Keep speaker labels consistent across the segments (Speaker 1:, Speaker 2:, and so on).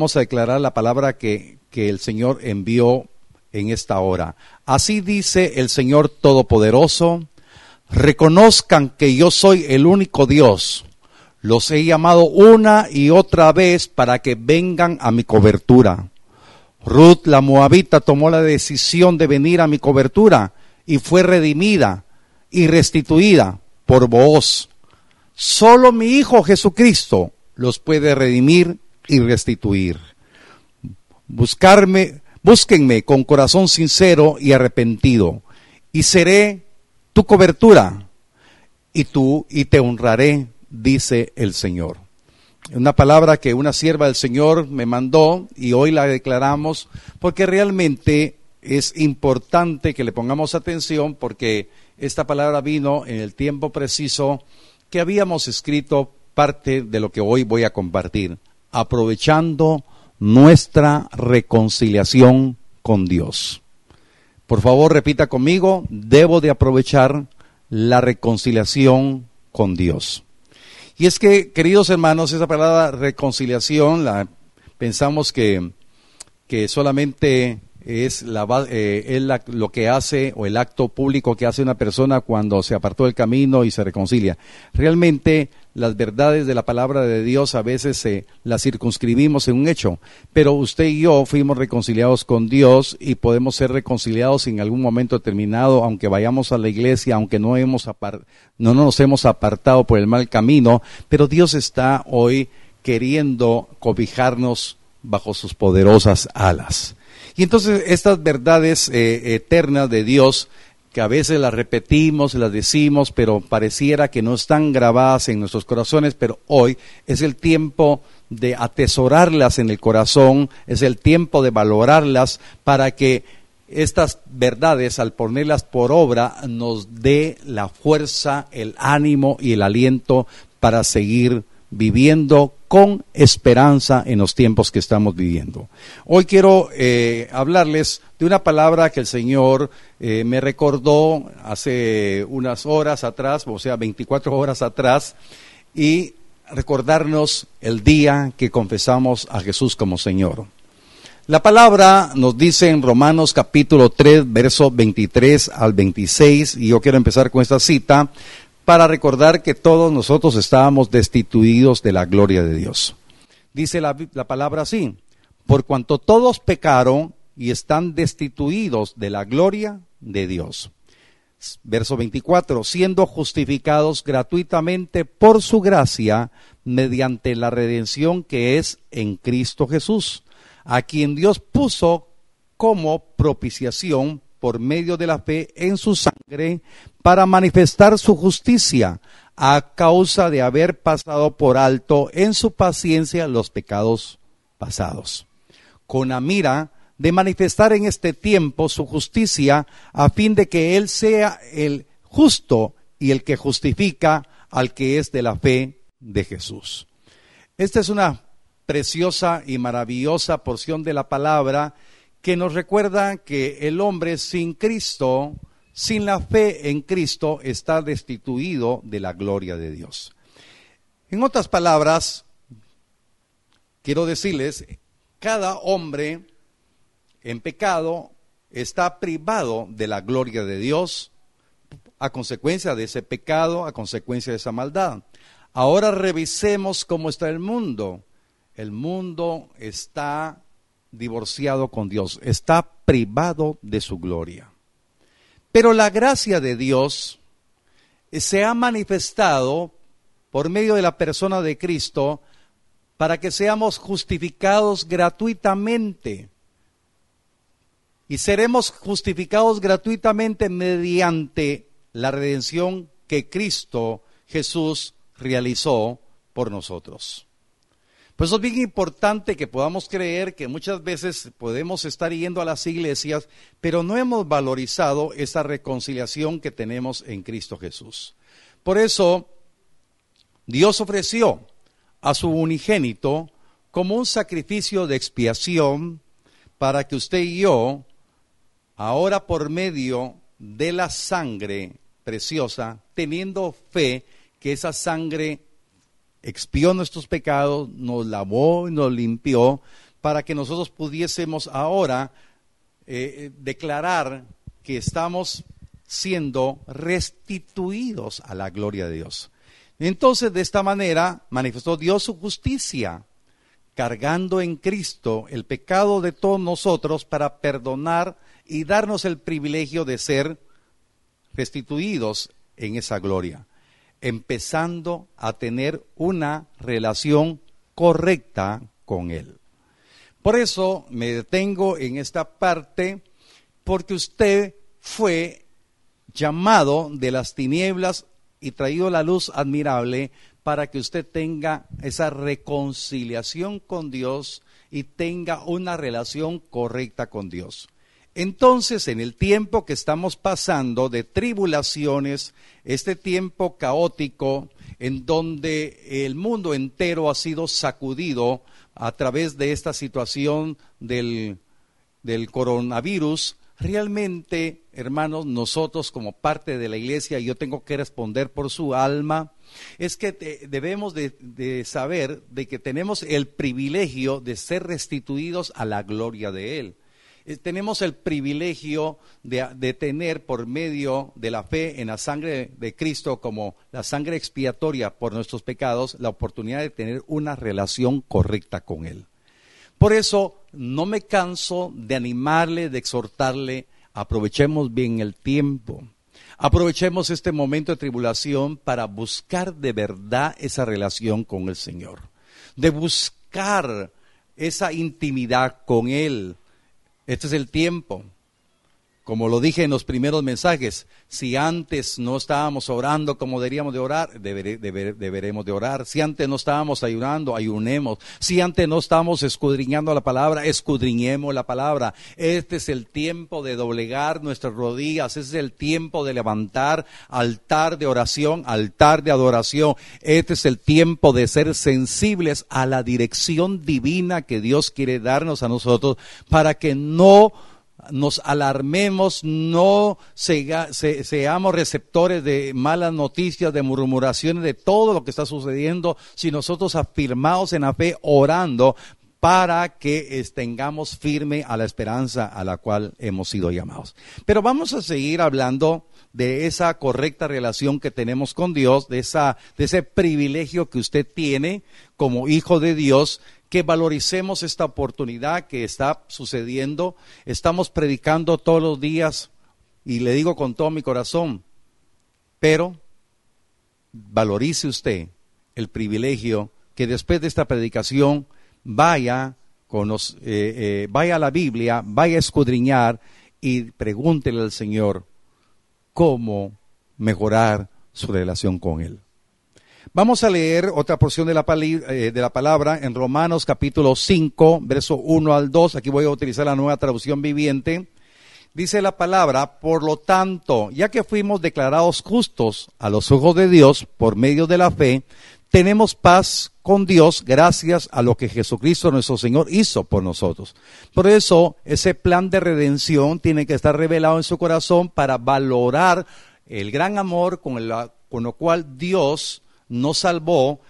Speaker 1: Vamos a declarar la palabra que, que el Señor envió en esta hora. Así dice el Señor Todopoderoso, reconozcan que yo soy el único Dios. Los he llamado una y otra vez para que vengan a mi cobertura. Ruth la Moabita tomó la decisión de venir a mi cobertura y fue redimida y restituida por vos. Solo mi Hijo Jesucristo los puede redimir y restituir. Buscarme, búsquenme con corazón sincero y arrepentido, y seré tu cobertura, y tú y te honraré, dice el Señor. Una palabra que una sierva del Señor me mandó y hoy la declaramos porque realmente es importante que le pongamos atención porque esta palabra vino en el tiempo preciso que habíamos escrito parte de lo que hoy voy a compartir, aprovechando nuestra reconciliación con Dios. Por favor, repita conmigo, debo de aprovechar la reconciliación con Dios. Y es que, queridos hermanos, esa palabra reconciliación, pensamos que, que solamente es, la, eh, lo que hace o el acto público que hace una persona cuando se apartó del camino y se reconcilia. Realmente las verdades de la palabra de Dios a veces se las circunscribimos en un hecho, pero usted y yo fuimos reconciliados con Dios y podemos ser reconciliados en algún momento determinado, aunque vayamos a la iglesia, aunque no, hemos no nos hemos apartado por el mal camino, pero Dios está hoy queriendo cobijarnos bajo sus poderosas alas. Y entonces estas verdades eh, eternas de Dios, que a veces las repetimos, las decimos, pero pareciera que no están grabadas en nuestros corazones, pero hoy es el tiempo de atesorarlas en el corazón, es el tiempo de valorarlas para que estas verdades, al ponerlas por obra, nos dé la fuerza, el ánimo y el aliento para seguir viviendo con esperanza en los tiempos que estamos viviendo. Hoy quiero eh, hablarles de una palabra que el Señor eh, me recordó hace unas horas atrás, o sea, 24 horas atrás, y recordarnos el día que confesamos a Jesús como Señor. La palabra nos dice en Romanos capítulo 3, verso 23 al 26, y yo quiero empezar con esta cita, para recordar que todos nosotros estábamos destituidos de la gloria de Dios. Dice la, palabra así, por cuanto todos pecaron y están destituidos de la gloria de Dios. Verso 24, siendo justificados gratuitamente por su gracia mediante la redención que es en Cristo Jesús, a quien Dios puso como propiciación por medio de la fe en su sangre para manifestar su justicia a causa de haber pasado por alto en su paciencia los pecados pasados, con la mira de manifestar en este tiempo su justicia a fin de que Él sea el justo y el que justifica al que es de la fe de Jesús. Esta es una preciosa y maravillosa porción de la palabra que nos recuerda que el hombre sin Cristo, sin la fe en Cristo, está destituido de la gloria de Dios. En otras palabras, quiero decirles, cada hombre en pecado está privado de la gloria de Dios a consecuencia de ese pecado, a consecuencia de esa maldad. Ahora revisemos cómo está el mundo. El mundo está divorciado con Dios, está privado de su gloria. Pero la gracia de Dios se ha manifestado por medio de la persona de Cristo para que seamos justificados gratuitamente. Y seremos justificados gratuitamente mediante la redención que Cristo Jesús realizó por nosotros. Pues eso es bien importante que podamos creer que muchas veces podemos estar yendo a las iglesias, pero no hemos valorizado esa reconciliación que tenemos en Cristo Jesús. Por eso, Dios ofreció a su unigénito como un sacrificio de expiación para que usted y yo, ahora por medio de la sangre preciosa, teniendo fe, que esa sangre expió nuestros pecados, nos lavó y nos limpió, para que nosotros pudiésemos ahora eh, declarar que estamos siendo restituidos a la gloria de Dios. Entonces, de esta manera, manifestó Dios su justicia, cargando en Cristo el pecado de todos nosotros para perdonar y darnos el privilegio de ser restituidos en esa gloria, empezando a tener una relación correcta con Él. Por eso me detengo en esta parte, porque usted fue llamado de las tinieblas y traído la luz admirable para que usted tenga esa reconciliación con Dios y tenga una relación correcta con Dios. Entonces, en el tiempo que estamos pasando de tribulaciones, este tiempo caótico en donde el mundo entero ha sido sacudido a través de esta situación del, del coronavirus, realmente, hermanos, nosotros como parte de la iglesia, yo tengo que responder por su alma, es que debemos de, de, saber de que tenemos el privilegio de ser restituidos a la gloria de Él. Eh, tenemos el privilegio de, tener por medio de la fe en la sangre de Cristo como la sangre expiatoria por nuestros pecados, la oportunidad de tener una relación correcta con Él. Por eso no me canso de animarle, de exhortarle, aprovechemos bien el tiempo. Aprovechemos este momento de tribulación para buscar de verdad esa relación con el Señor, de buscar esa intimidad con Él, este es el tiempo. Como lo dije en los primeros mensajes, si antes no estábamos orando como deberíamos de orar, deberemos de orar. Si antes no estábamos ayunando, ayunemos. Si antes no estábamos escudriñando la palabra, escudriñemos la palabra. Este es el tiempo de doblegar nuestras rodillas. Este es el tiempo de levantar altar de oración, altar de adoración. Este es el tiempo de ser sensibles a la dirección divina que Dios quiere darnos a nosotros para que no nos alarmemos, no seamos receptores de malas noticias, de murmuraciones, de todo lo que está sucediendo, si nosotros afirmados en la fe, orando para que tengamos firme a la esperanza a la cual hemos sido llamados. Pero vamos a seguir hablando de esa correcta relación que tenemos con Dios, de, esa, de ese privilegio que usted tiene como hijo de Dios, que valoricemos esta oportunidad que está sucediendo. Estamos predicando todos los días y le digo con todo mi corazón, pero valorice usted el privilegio que después de esta predicación vaya, con eh, eh, vaya a la Biblia, vaya a escudriñar y pregúntele al Señor cómo mejorar su relación con Él. Vamos a leer otra porción de la, eh, de la, palabra en Romanos capítulo 5, verso 1 al 2. Aquí voy a utilizar la nueva traducción viviente. Dice la palabra, por lo tanto, ya que fuimos declarados justos a los ojos de Dios por medio de la fe, tenemos paz con Dios gracias a lo que Jesucristo nuestro Señor hizo por nosotros. Por eso, ese plan de redención tiene que estar revelado en su corazón para valorar el gran amor con, el, con lo cual Dios nos salvó,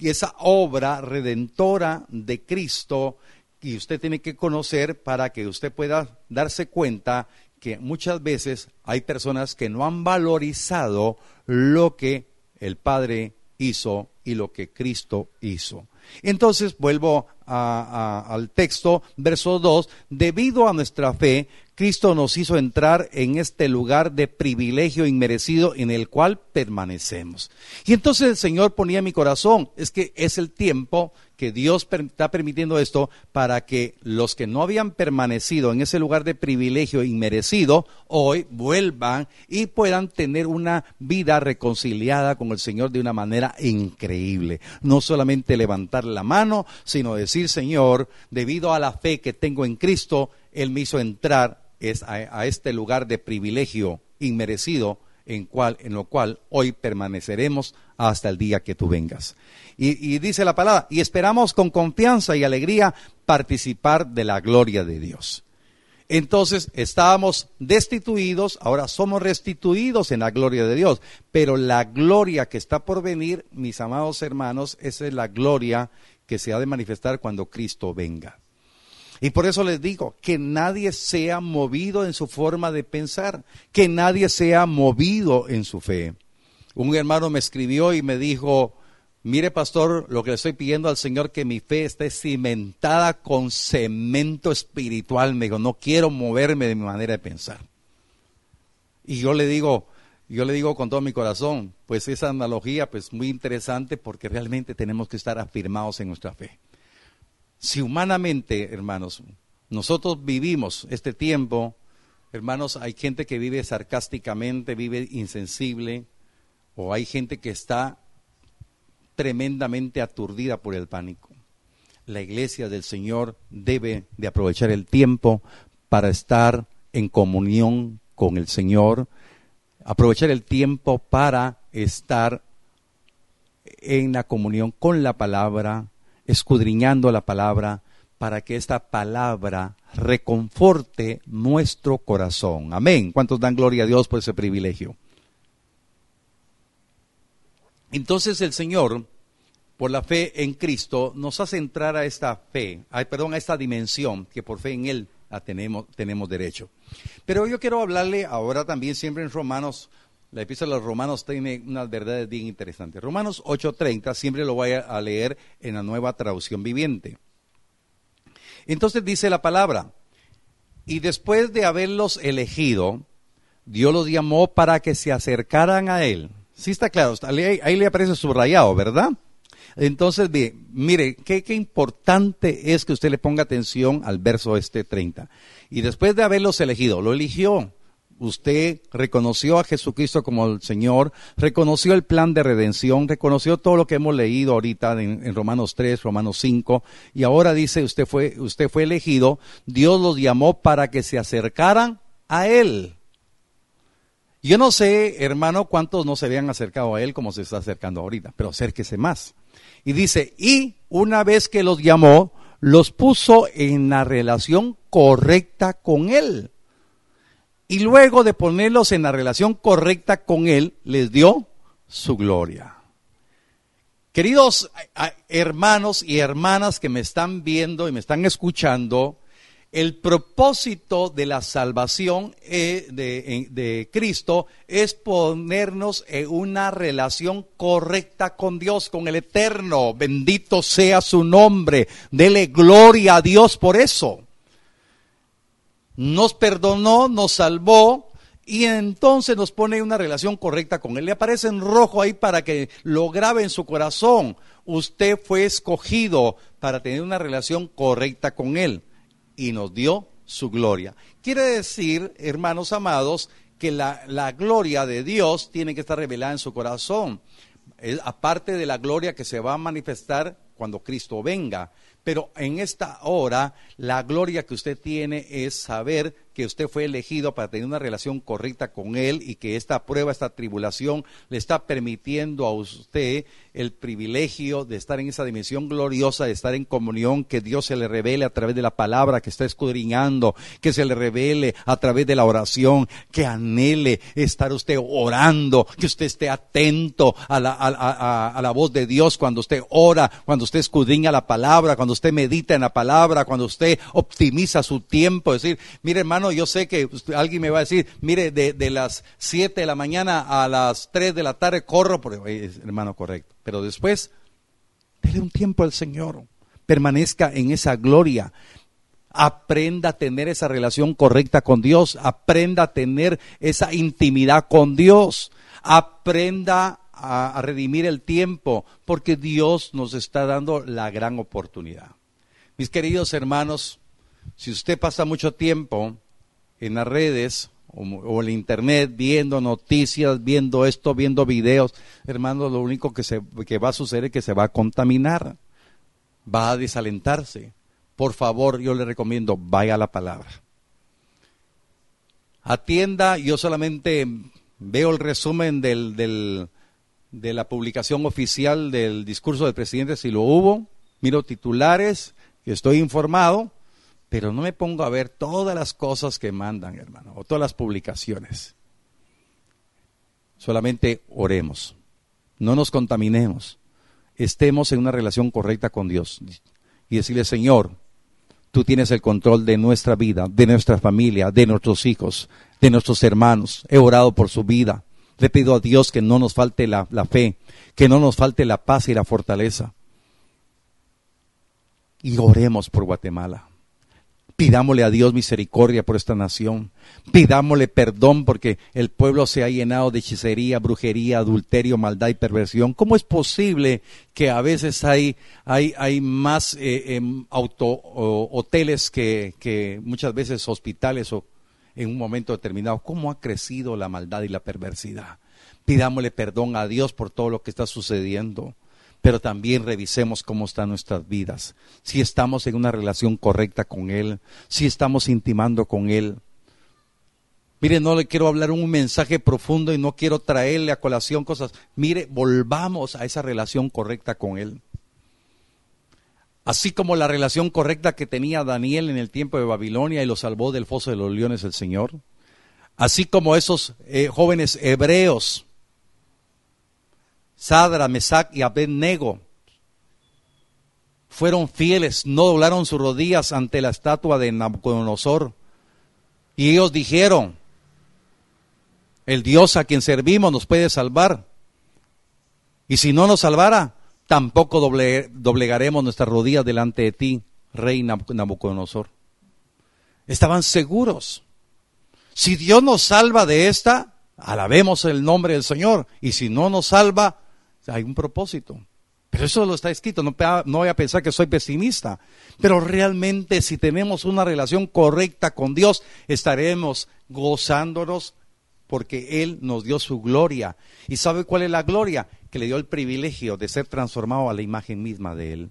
Speaker 1: esa obra redentora de Cristo y usted tiene que conocer para que usted pueda darse cuenta que muchas veces hay personas que no han valorizado lo que el Padre hizo y lo que Cristo hizo. Entonces vuelvo al texto, verso 2, debido a nuestra fe, Cristo nos hizo entrar en este lugar de privilegio inmerecido en el cual permanecemos. Y entonces el Señor ponía en mi corazón, es que es el tiempo que Dios está permitiendo esto para que los que no habían permanecido en ese lugar de privilegio inmerecido, hoy vuelvan y puedan tener una vida reconciliada con el Señor de una manera increíble. No solamente levantar la mano, sino decir, Señor, debido a la fe que tengo en Cristo, Él me hizo entrar a, este lugar de privilegio inmerecido en, cual, en lo cual hoy permaneceremos hasta el día que tú vengas. Y, dice la palabra, y esperamos con confianza y alegría participar de la gloria de Dios. Entonces estábamos destituidos, ahora somos restituidos en la gloria de Dios. Pero la gloria que está por venir, mis amados hermanos, esa es la gloria que se ha de manifestar cuando Cristo venga. Y por eso les digo, que nadie sea movido en su forma de pensar, que nadie sea movido en su fe. Un hermano me escribió y me dijo, Mire, pastor, lo que le estoy pidiendo al Señor que mi fe esté cimentada con cemento espiritual. Me dijo, no quiero moverme de mi manera de pensar. Y yo le digo, yo le digo con todo mi corazón, pues esa analogía, pues muy interesante porque realmente tenemos que estar afirmados en nuestra fe. Si humanamente, hermanos, nosotros vivimos este tiempo, hermanos, hay gente que vive sarcásticamente, vive insensible, o hay gente que está tremendamente aturdida por el pánico. La iglesia del Señor debe de aprovechar el tiempo para estar en comunión con el Señor, aprovechar el tiempo para estar en la comunión con la palabra, escudriñando la palabra, para que esta palabra reconforte nuestro corazón. Amén. ¿Cuántos dan gloria a Dios por ese privilegio? Entonces el Señor, por la fe en Cristo, nos hace entrar a esta fe, perdón, a esta dimensión que por fe en Él tenemos, tenemos derecho. Pero yo quiero hablarle ahora también siempre en Romanos, la epístola de los Romanos tiene unas verdades bien interesantes. Romanos 8:30 siempre lo voy a leer en la nueva traducción viviente. Entonces dice la palabra, y después de haberlos elegido, Dios los llamó para que se acercaran a Él Sí está claro, ahí, le aparece subrayado, ¿verdad? Entonces, mire, qué, qué, importante es que usted le ponga atención al verso este 30. Y después de haberlos elegido, lo eligió. Usted reconoció a Jesucristo como el Señor, reconoció el plan de redención, reconoció todo lo que hemos leído ahorita en, Romanos 3, Romanos 5, y ahora dice, usted fue, usted fue elegido, Dios los llamó para que se acercaran a Él. Yo no sé, hermano, cuántos no se habían acercado a él como se está acercando ahorita, pero acérquese más. Y dice, y una vez que los llamó, los puso en la relación correcta con él. Y luego de ponerlos en la relación correcta con él, les dio su gloria. Queridos hermanos y hermanas que me están viendo y me están escuchando, el propósito de la salvación eh, de, Cristo es ponernos en una relación correcta con Dios, con el Eterno. Bendito sea su nombre. Dele gloria a Dios por eso. Nos perdonó, nos salvó y entonces nos pone una relación correcta con Él. Le aparece en rojo ahí para que lo grabe en su corazón. Usted fue escogido para tener una relación correcta con Él y nos dio su gloria. Quiere decir, hermanos amados, que la, la gloria de Dios tiene que estar revelada en su corazón. aparte de la gloria que se va a manifestar cuando Cristo venga. Pero en esta hora, la gloria que usted tiene es saber que usted fue elegido para tener una relación correcta con Él y que esta prueba, esta tribulación, le está permitiendo a usted el privilegio de estar en esa dimensión gloriosa, de estar en comunión, que Dios se le revele a través de la palabra que está escudriñando, que se le revele a través de la oración, que anhele estar usted orando, que usted esté atento a la, a, la voz de Dios cuando usted ora, cuando usted escudriña la palabra, cuando usted medita en la palabra, cuando usted optimiza su tiempo, es decir, mire hermano, yo sé que alguien me va a decir, mire, de, de las 7 de la mañana a las 3 de la tarde corro, por, hermano, correcto. Pero después, dele un tiempo al Señor. Permanezca en esa gloria. Aprenda a tener esa relación correcta con Dios. Aprenda a tener esa intimidad con Dios. Aprenda a, a redimir el tiempo, porque Dios nos está dando la gran oportunidad. Mis queridos hermanos, si usted pasa mucho tiempo en las redes, o, el internet viendo noticias, viendo esto, viendo videos, hermano, lo único que, se, que va a suceder es que se va a contaminar, va a desalentarse. Por favor, yo le recomiendo, vaya a la palabra. Atienda, yo solamente veo el resumen del, del, de la publicación oficial del discurso del presidente, si lo hubo, miro titulares, estoy informado, pero no me pongo a ver todas las cosas que mandan, hermano, o todas las publicaciones. Solamente oremos, no nos contaminemos, estemos en una relación correcta con Dios y decirle, Señor, tú tienes el control de nuestra vida, de nuestra familia, de nuestros hijos, de nuestros hermanos. He orado por su vida. Le pido a Dios que no nos falte la, fe, que no nos falte la paz y la fortaleza. Y oremos por Guatemala. Pidámosle a Dios misericordia por esta nación. Pidámosle perdón porque el pueblo se ha llenado de hechicería, brujería, adulterio, maldad y perversión. ¿Cómo es posible que a veces hay, hay, hay más eh, em, auto, hoteles que, que muchas veces hospitales o en un momento determinado? ¿Cómo ha crecido la maldad y la perversidad? Pidámosle perdón a Dios por todo lo que está sucediendo pero también revisemos cómo están nuestras vidas, si estamos en una relación correcta con Él, si estamos intimando con Él. Mire, no le quiero hablar un mensaje profundo y no quiero traerle a colación cosas. Mire, volvamos a esa relación correcta con Él. Así como la relación correcta que tenía Daniel en el tiempo de Babilonia y lo salvó del foso de los leones el Señor. Así como esos eh, jóvenes hebreos Sadra, Mesac y Abednego fueron fieles, no doblaron sus rodillas ante la estatua de Nabucodonosor. Y ellos dijeron, el Dios a quien servimos nos puede salvar. Y si no nos salvara, tampoco doblegaremos nuestras rodillas delante de ti, rey Nabucodonosor. Estaban seguros. Si Dios nos salva de esta, alabemos el nombre del Señor. Y si no nos salva, hay un propósito. Pero eso lo está escrito, no, no voy a pensar que soy pesimista. Pero realmente si tenemos una relación correcta con Dios, estaremos gozándonos porque Él nos dio su gloria. ¿Y sabe cuál es la gloria? Que le dio el privilegio de ser transformado a la imagen misma de Él.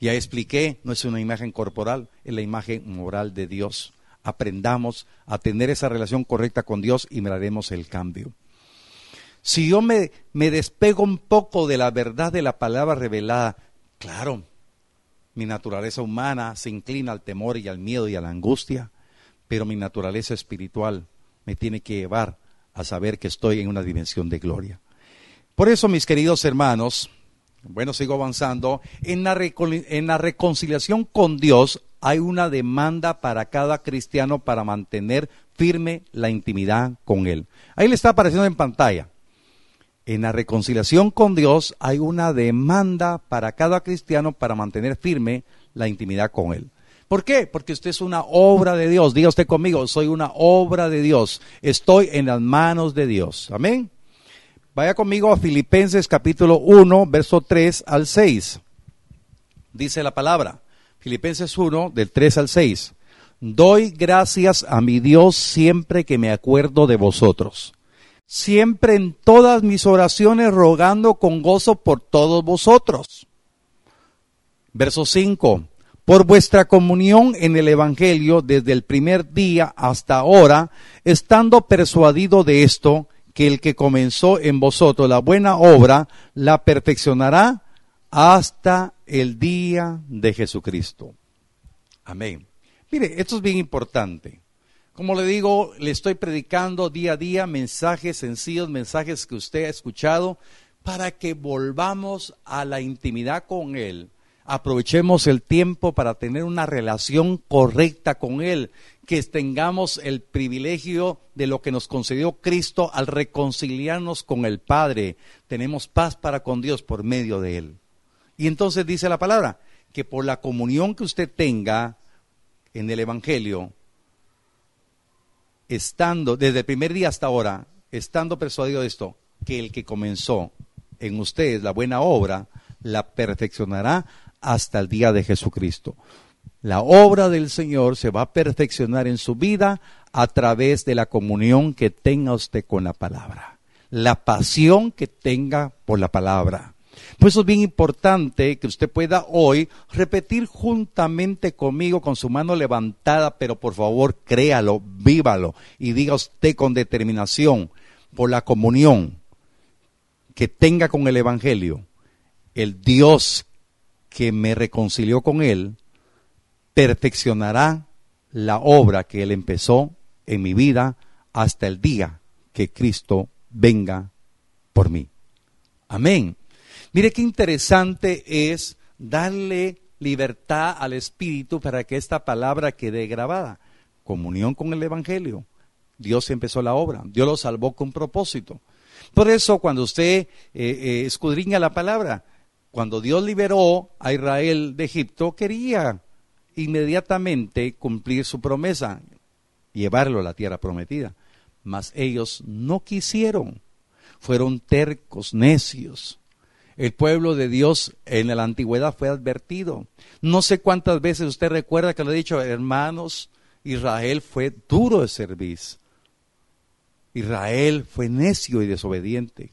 Speaker 1: Ya expliqué, no es una imagen corporal, es la imagen moral de Dios. Aprendamos a tener esa relación correcta con Dios y miraremos el cambio. Si yo me, despego un poco de la verdad de la palabra revelada, claro, mi naturaleza humana se inclina al temor y al miedo y a la angustia, pero mi naturaleza espiritual me tiene que llevar a saber que estoy en una dimensión de gloria. Por eso, mis queridos hermanos, bueno, sigo avanzando, en la, en la reconciliación con Dios hay una demanda para cada cristiano para mantener firme la intimidad con Él. Ahí le está apareciendo en pantalla. En la reconciliación con Dios hay una demanda para cada cristiano para mantener firme la intimidad con Él. ¿Por qué? Porque usted es una obra de Dios. Diga usted conmigo, soy una obra de Dios. Estoy en las manos de Dios. Amén. Vaya conmigo a Filipenses capítulo 1, verso 3 al 6. Dice la palabra. Filipenses 1, del 3 al 6. Doy gracias a mi Dios siempre que me acuerdo de vosotros siempre en todas mis oraciones rogando con gozo por todos vosotros. Verso 5. Por vuestra comunión en el Evangelio desde el primer día hasta ahora, estando persuadido de esto, que el que comenzó en vosotros la buena obra, la perfeccionará hasta el día de Jesucristo. Amén. Mire, esto es bien importante. Como le digo, le estoy predicando día a día mensajes sencillos, mensajes que usted ha escuchado, para que volvamos a la intimidad con Él. Aprovechemos el tiempo para tener una relación correcta con Él, que tengamos el privilegio de lo que nos concedió Cristo al reconciliarnos con el Padre. Tenemos paz para con Dios por medio de Él. Y entonces dice la palabra, que por la comunión que usted tenga en el Evangelio, estando, desde el primer día hasta ahora, estando persuadido de esto, que el que comenzó en ustedes la buena obra, la perfeccionará hasta el día de Jesucristo. La obra del Señor se va a perfeccionar en su vida a través de la comunión que tenga usted con la palabra, la pasión que tenga por la palabra. Por eso es bien importante que usted pueda hoy repetir juntamente conmigo con su mano levantada, pero por favor créalo, vívalo y diga usted con determinación por la comunión que tenga con el Evangelio, el Dios que me reconcilió con Él, perfeccionará la obra que Él empezó en mi vida hasta el día que Cristo venga por mí. Amén. Mire qué interesante es darle libertad al Espíritu para que esta palabra quede grabada. Comunión con el Evangelio. Dios empezó la obra, Dios lo salvó con propósito. Por eso cuando usted eh, eh, escudriña la palabra, cuando Dios liberó a Israel de Egipto, quería inmediatamente cumplir su promesa, llevarlo a la tierra prometida. Mas ellos no quisieron, fueron tercos, necios. El pueblo de Dios en la antigüedad fue advertido. No sé cuántas veces usted recuerda que lo he dicho, hermanos, Israel fue duro de servir. Israel fue necio y desobediente.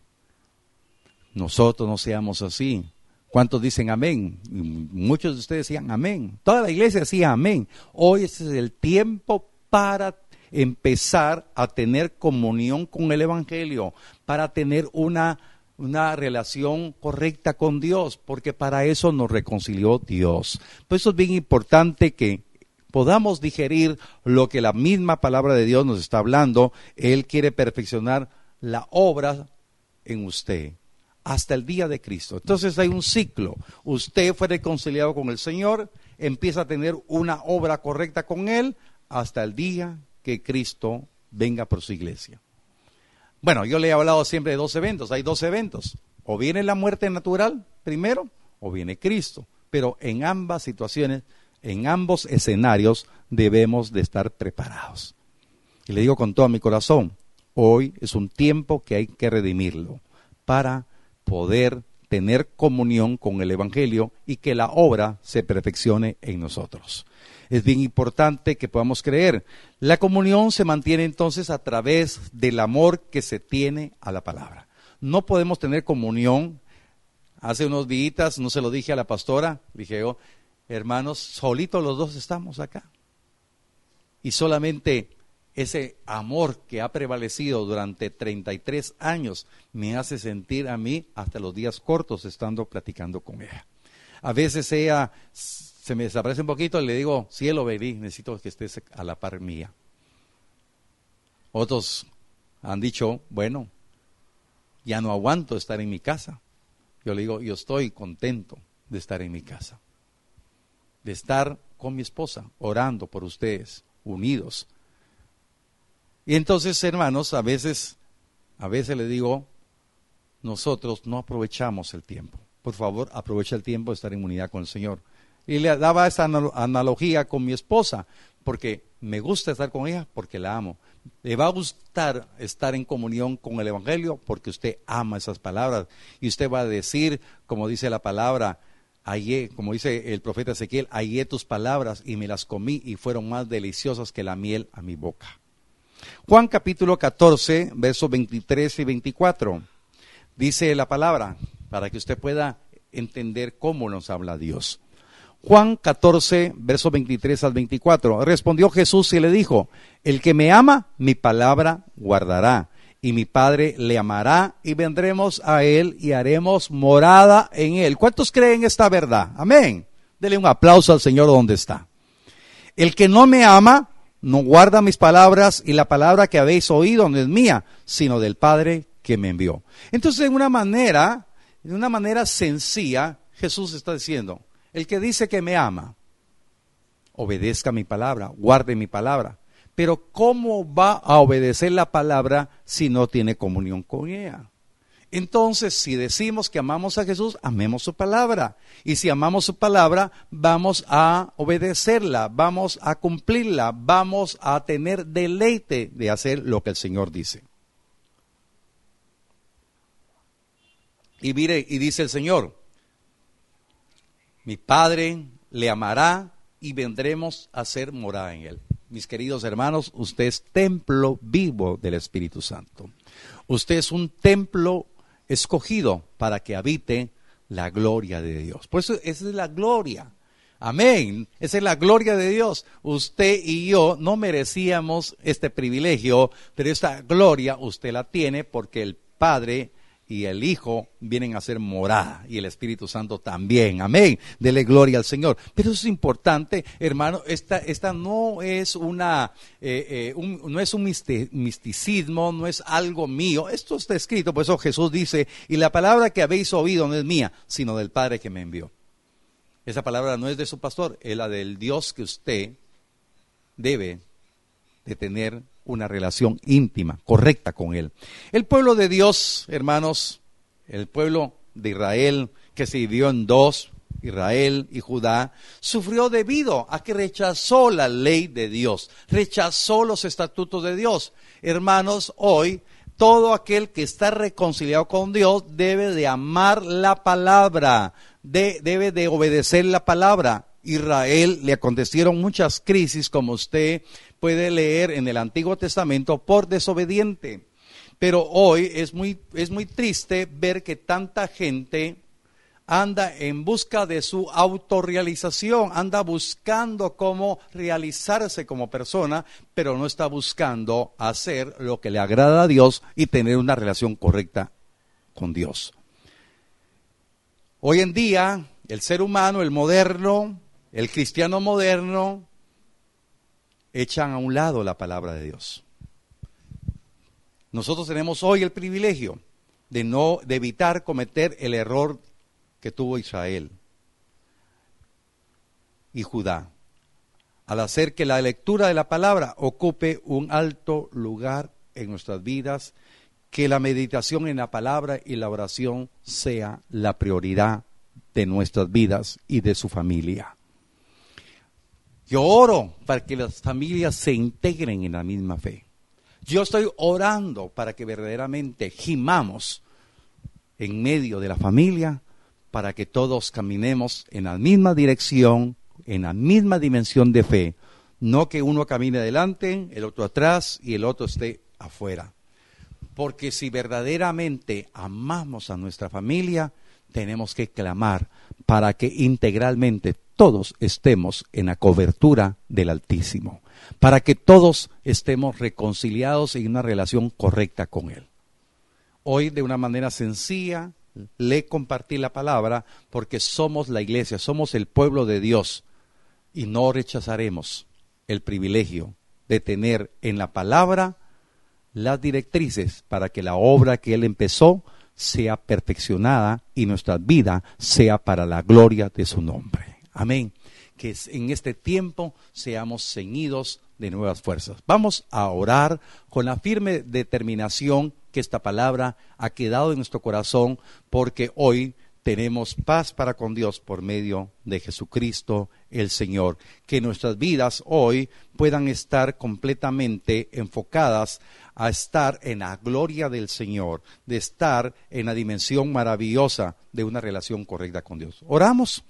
Speaker 1: Nosotros no seamos así. ¿Cuántos dicen amén? Muchos de ustedes decían amén. Toda la iglesia decía amén. Hoy es el tiempo para empezar a tener comunión con el Evangelio, para tener una, una relación correcta con Dios, porque para eso nos reconcilió Dios. Por eso es bien importante que podamos digerir lo que la misma palabra de Dios nos está hablando. Él quiere perfeccionar la obra en usted hasta el día de Cristo. Entonces hay un ciclo. Usted fue reconciliado con el Señor, empieza a tener una obra correcta con Él hasta el día que Cristo venga por su iglesia. Bueno, yo le he hablado siempre de dos eventos. Hay dos eventos. O viene la muerte natural primero, o viene Cristo. Pero en ambas situaciones, en ambos escenarios, debemos de estar preparados. Y le digo con todo mi corazón, hoy es un tiempo que hay que redimirlo para poder tener comunión con el Evangelio y que la obra se perfeccione en nosotros. Es bien importante que podamos creer. La comunión se mantiene entonces a través del amor que se tiene a la palabra. No podemos tener comunión. Hace unos días, no se lo dije a la pastora, dije yo, hermanos, solitos los dos estamos acá. Y solamente ese amor que ha prevalecido durante 33 años me hace sentir a mí hasta los días cortos estando platicando con ella. A veces ella se me desaparece un poquito y le digo, cielo, baby, necesito que estés a la par mía. Otros han dicho, bueno, ya no aguanto estar en mi casa. Yo le digo, yo estoy contento de estar en mi casa, de estar con mi esposa, orando por ustedes, unidos, y entonces, hermanos, a veces, a veces le digo, nosotros no aprovechamos el tiempo. Por favor, aprovecha el tiempo de estar en unidad con el Señor. Y le daba esa analogía con mi esposa, porque me gusta estar con ella porque la amo. Le va a gustar estar en comunión con el Evangelio porque usted ama esas palabras. Y usted va a decir, como dice la palabra, como dice el profeta Ezequiel, hallé tus palabras y me las comí y fueron más deliciosas que la miel a mi boca. Juan capítulo 14, versos 23 y 24. Dice la palabra, para que usted pueda entender cómo nos habla Dios. Juan 14, versos 23 al 24. Respondió Jesús y le dijo, el que me ama, mi palabra guardará, y mi Padre le amará, y vendremos a él y haremos morada en él. ¿Cuántos creen esta verdad? Amén. Dele un aplauso al Señor donde está. El que no me ama, no guarda mis palabras y la palabra que habéis oído no es mía, sino del Padre que me envió. Entonces, de una manera, de una manera sencilla, Jesús está diciendo, el que dice que me ama, obedezca mi palabra, guarde mi palabra. Pero ¿cómo va a obedecer la palabra si no tiene comunión con ella? Entonces, si decimos que amamos a Jesús, amemos su palabra. Y si amamos su palabra, vamos a obedecerla, vamos a cumplirla, vamos a tener deleite de hacer lo que el Señor dice. Y mire, y dice el Señor, mi Padre le amará y vendremos a ser morada en él. Mis queridos hermanos, usted es templo vivo del Espíritu Santo. Usted es un templo escogido para que habite la gloria de Dios. Por eso esa es la gloria. Amén. Esa es la gloria de Dios. Usted y yo no merecíamos este privilegio, pero esta gloria usted la tiene porque el Padre y el Hijo vienen a ser morada y el Espíritu Santo también. Amén. Dele gloria al Señor. Pero eso es importante, hermano. Esta, esta no es una, eh, eh, no es un misticismo, no es algo mío. Esto está escrito, por eso Jesús dice, y la palabra que habéis oído no es mía, sino del Padre que me envió. Esa palabra no es de su pastor, es la del Dios que usted debe de tener una relación íntima, correcta con Él. El pueblo de Dios, hermanos, el pueblo de Israel, que se dividió en dos, Israel y Judá, sufrió debido a que rechazó la ley de Dios, rechazó los estatutos de Dios. Hermanos, hoy todo aquel que está reconciliado con Dios debe de amar la palabra, debe de obedecer la palabra. Israel le acontecieron muchas crisis, como usted puede leer en el Antiguo Testamento, por desobediente. Pero hoy es muy, es muy triste ver que tanta gente anda en busca de su autorrealización, anda buscando cómo realizarse como persona, pero no está buscando hacer lo que le agrada a Dios y tener una relación correcta con Dios. Hoy en día, el ser humano, el moderno, el cristiano moderno, echan a un lado la palabra de Dios. Nosotros tenemos hoy el privilegio de no de evitar cometer el error que tuvo Israel y Judá al hacer que la lectura de la palabra ocupe un alto lugar en nuestras vidas, que la meditación en la palabra y la oración sea la prioridad de nuestras vidas y de su familia. Yo oro para que las familias se integren en la misma fe. Yo estoy orando para que verdaderamente gimamos en medio de la familia para que todos caminemos en la misma dirección, en la misma dimensión de fe. No que uno camine adelante, el otro atrás y el otro esté afuera. Porque si verdaderamente amamos a nuestra familia, tenemos que clamar para que integralmente todos estemos en la cobertura del Altísimo, para que todos estemos reconciliados en una relación correcta con Él. Hoy, de una manera sencilla, le compartí la palabra porque somos la iglesia, somos el pueblo de Dios y no rechazaremos el privilegio de tener en la palabra las directrices para que la obra que Él empezó sea perfeccionada y nuestra vida sea para la gloria de su nombre. Amén. Que en este tiempo seamos ceñidos de nuevas fuerzas. Vamos a orar con la firme determinación que esta palabra ha quedado en nuestro corazón porque hoy tenemos paz para con Dios por medio de Jesucristo el Señor. Que nuestras vidas hoy puedan estar completamente enfocadas a estar en la gloria del Señor, de estar en la dimensión maravillosa de una relación correcta con Dios. Oramos.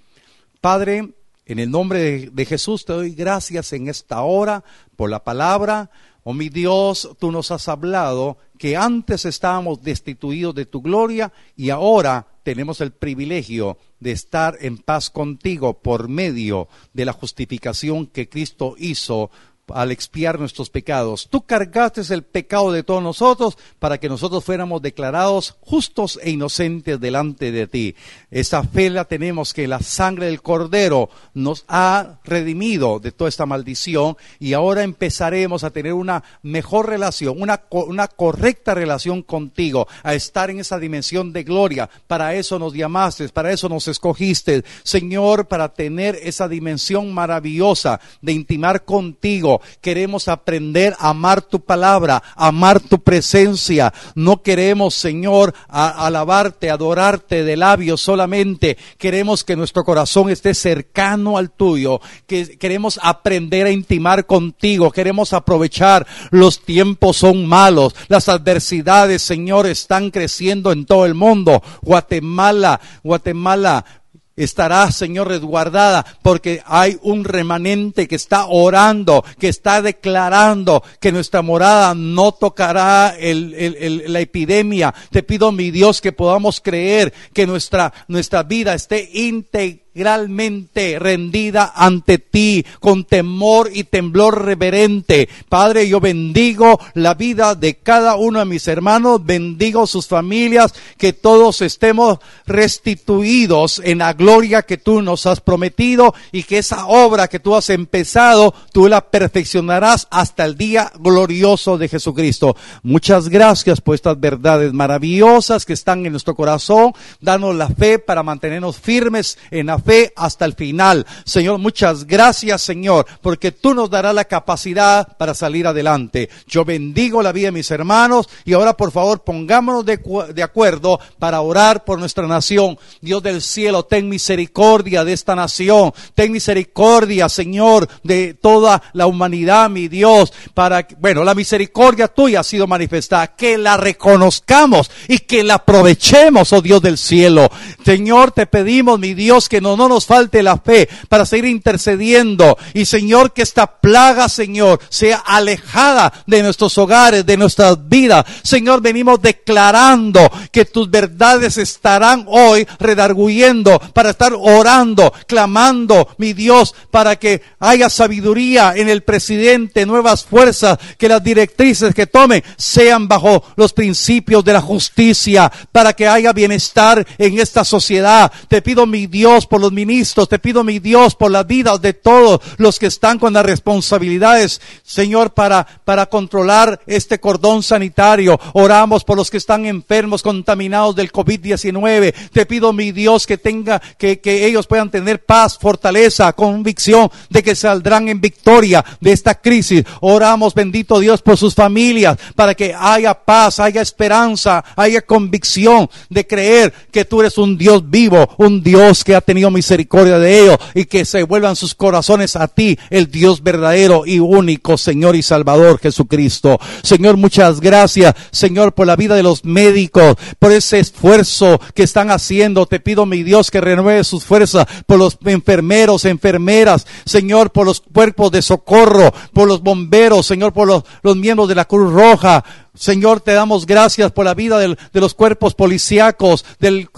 Speaker 1: Padre, en el nombre de, Jesús te doy gracias en esta hora por la palabra. Oh mi Dios, tú nos has hablado que antes estábamos destituidos de tu gloria y ahora tenemos el privilegio de estar en paz contigo por medio de la justificación que Cristo hizo al expiar nuestros pecados. Tú cargaste el pecado de todos nosotros para que nosotros fuéramos declarados justos e inocentes delante de ti. Esa fe la tenemos que la sangre del Cordero nos ha redimido de toda esta maldición y ahora empezaremos a tener una mejor relación, una, una correcta relación contigo, a estar en esa dimensión de gloria. Para eso nos llamaste, para eso nos escogiste, Señor, para tener esa dimensión maravillosa de intimar contigo Queremos aprender a amar tu palabra, amar tu presencia. No queremos, Señor, alabarte, adorarte de labios solamente. Queremos que nuestro corazón esté cercano al tuyo. Que queremos aprender a intimar contigo. Queremos aprovechar. Los tiempos son malos. Las adversidades, Señor, están creciendo en todo el mundo. Guatemala, Guatemala estará, Señor, resguardada, porque hay un remanente que está orando, que está declarando que nuestra morada no tocará la epidemia. Te pido, mi Dios, que podamos creer que nuestra, nuestra vida esté íntegra integralmente rendida ante ti, con temor y temblor reverente. Padre, yo bendigo la vida de cada uno de mis hermanos, bendigo sus familias, que todos estemos restituidos en la gloria que tú nos has prometido y que esa obra que tú has empezado, tú la perfeccionarás hasta el día glorioso de Jesucristo. Muchas gracias por estas verdades maravillosas que están en nuestro corazón. Danos la fe para mantenernos firmes en la fe hasta el final. Señor, muchas gracias, Señor, porque tú nos darás la capacidad para salir adelante. Yo bendigo la vida de mis hermanos y ahora, por favor, pongámonos de, de acuerdo para orar por nuestra nación. Dios del cielo, ten misericordia de esta nación. Ten misericordia, Señor, de toda la humanidad, mi Dios, para, bueno, la misericordia tuya ha sido manifestada. Que la reconozcamos y que la aprovechemos, oh Dios del cielo. Señor, te pedimos, mi Dios, que no, no nos falte la fe para seguir intercediendo. Y Señor, que esta plaga, Señor, sea alejada de nuestros hogares, de nuestras vidas. Señor, venimos declarando que tus verdades estarán hoy redarguyendo para estar orando, clamando, mi Dios, para que haya sabiduría en el presidente, nuevas fuerzas, que las directrices que tomen sean bajo los principios de la justicia, para que haya bienestar en esta sociedad. Te pido, mi Dios, por los ministros, te pido, mi Dios, por las vidas de todos los que están con las responsabilidades, Señor, para, para controlar este cordón sanitario. Oramos por los que están enfermos, contaminados del COVID-19. Te pido, mi Dios, que tenga, que, que ellos puedan tener paz, fortaleza, convicción de que saldrán en victoria de esta crisis. Oramos, bendito Dios, por sus familias, para que haya paz, haya esperanza, haya convicción de creer que tú eres un Dios vivo, un Dios que ha tenido misericordia de ellos y que se vuelvan sus corazones a ti, el Dios verdadero y único, Señor y Salvador Jesucristo. Señor, muchas gracias, Señor, por la vida de los médicos, por ese esfuerzo que están haciendo. Te pido, mi Dios, que renueve sus fuerzas por los enfermeros, enfermeras, Señor, por los cuerpos de socorro, por los bomberos, Señor, por los, los miembros de la Cruz Roja, Señor, te damos gracias por la vida de los cuerpos policíacos, del,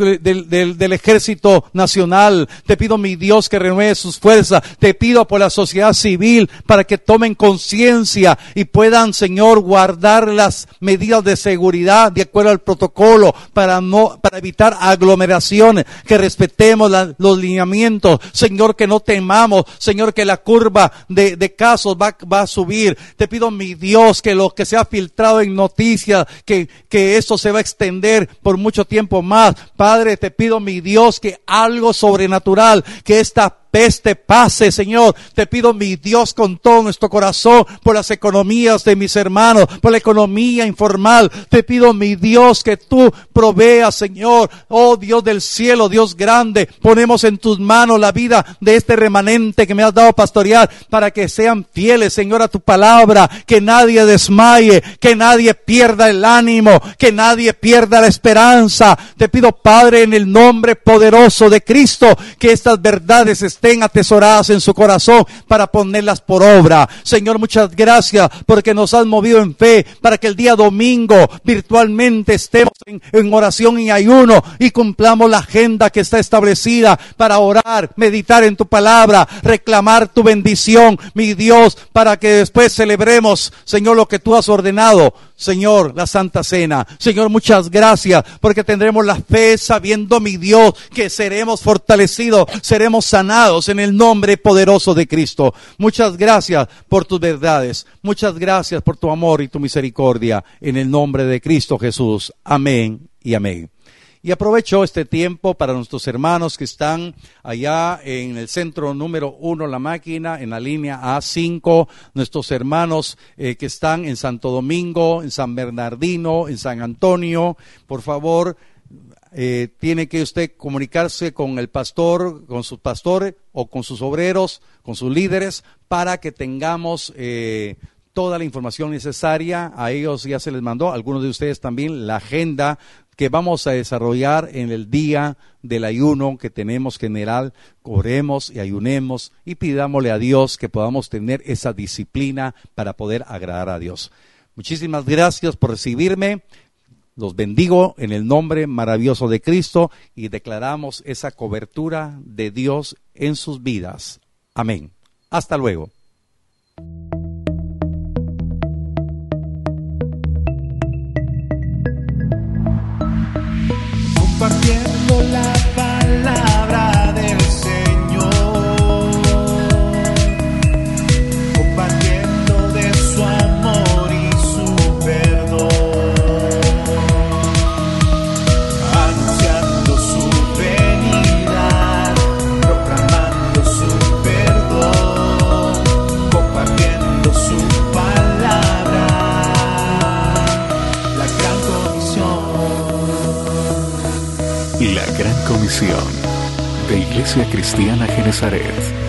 Speaker 1: ejército nacional. Te pido, mi Dios, que renueve sus fuerzas. Te pido por la sociedad civil para que tomen conciencia y puedan, Señor, guardar las medidas de seguridad de acuerdo al protocolo para no, para evitar aglomeraciones, que respetemos los lineamientos. Señor, que no temamos. Señor, que la curva de, casos va, va a subir. Te pido, mi Dios, que lo que se ha filtrado en noticia que, que esto se va a extender por mucho tiempo más. Padre, te pido, mi Dios, que algo sobrenatural, que esta peste pase, Señor. Te pido, mi Dios, con todo nuestro corazón, por las economías de mis hermanos, por la economía informal. Te pido, mi Dios, que tú proveas, Señor. Oh Dios del cielo, Dios grande, ponemos en tus manos la vida de este remanente que me has dado pastorear para que sean fieles, Señor, a tu palabra, que nadie desmaye, que nadie pierda el ánimo, que nadie pierda la esperanza. Te pido, Padre, en el nombre poderoso de Cristo, que estas verdades estén atesoradas en su corazón para ponerlas por obra. Señor, muchas gracias porque nos has movido en fe para que el día domingo virtualmente estemos en, en oración y ayuno y cumplamos la agenda que está establecida para orar, meditar en tu palabra, reclamar tu bendición, mi Dios, para que después celebremos, Señor, lo que tú has ordenado. Señor, la Santa Cena. Señor, muchas gracias porque tendremos la fe sabiendo, mi Dios, que seremos fortalecidos, seremos sanados en el nombre poderoso de Cristo. Muchas gracias por tus verdades. Muchas gracias por tu amor y tu misericordia en el nombre de Cristo Jesús. Amén y amén. Y aprovecho este tiempo para nuestros hermanos que están allá en el centro número uno, la máquina, en la línea A5, nuestros hermanos eh, que están en Santo Domingo, en San Bernardino, en San Antonio, por favor, eh, tiene que usted comunicarse con el pastor, con sus pastores o con sus obreros, con sus líderes, para que tengamos eh, toda la información necesaria. A ellos ya se les mandó, algunos de ustedes también, la agenda que vamos a desarrollar en el día del ayuno que tenemos general, oremos y ayunemos y pidámosle a Dios que podamos tener esa disciplina para poder agradar a Dios. Muchísimas gracias por recibirme. Los bendigo en el nombre maravilloso de Cristo y declaramos esa cobertura de Dios en sus vidas. Amén. Hasta luego.
Speaker 2: Iglesia Cristiana Genezaret.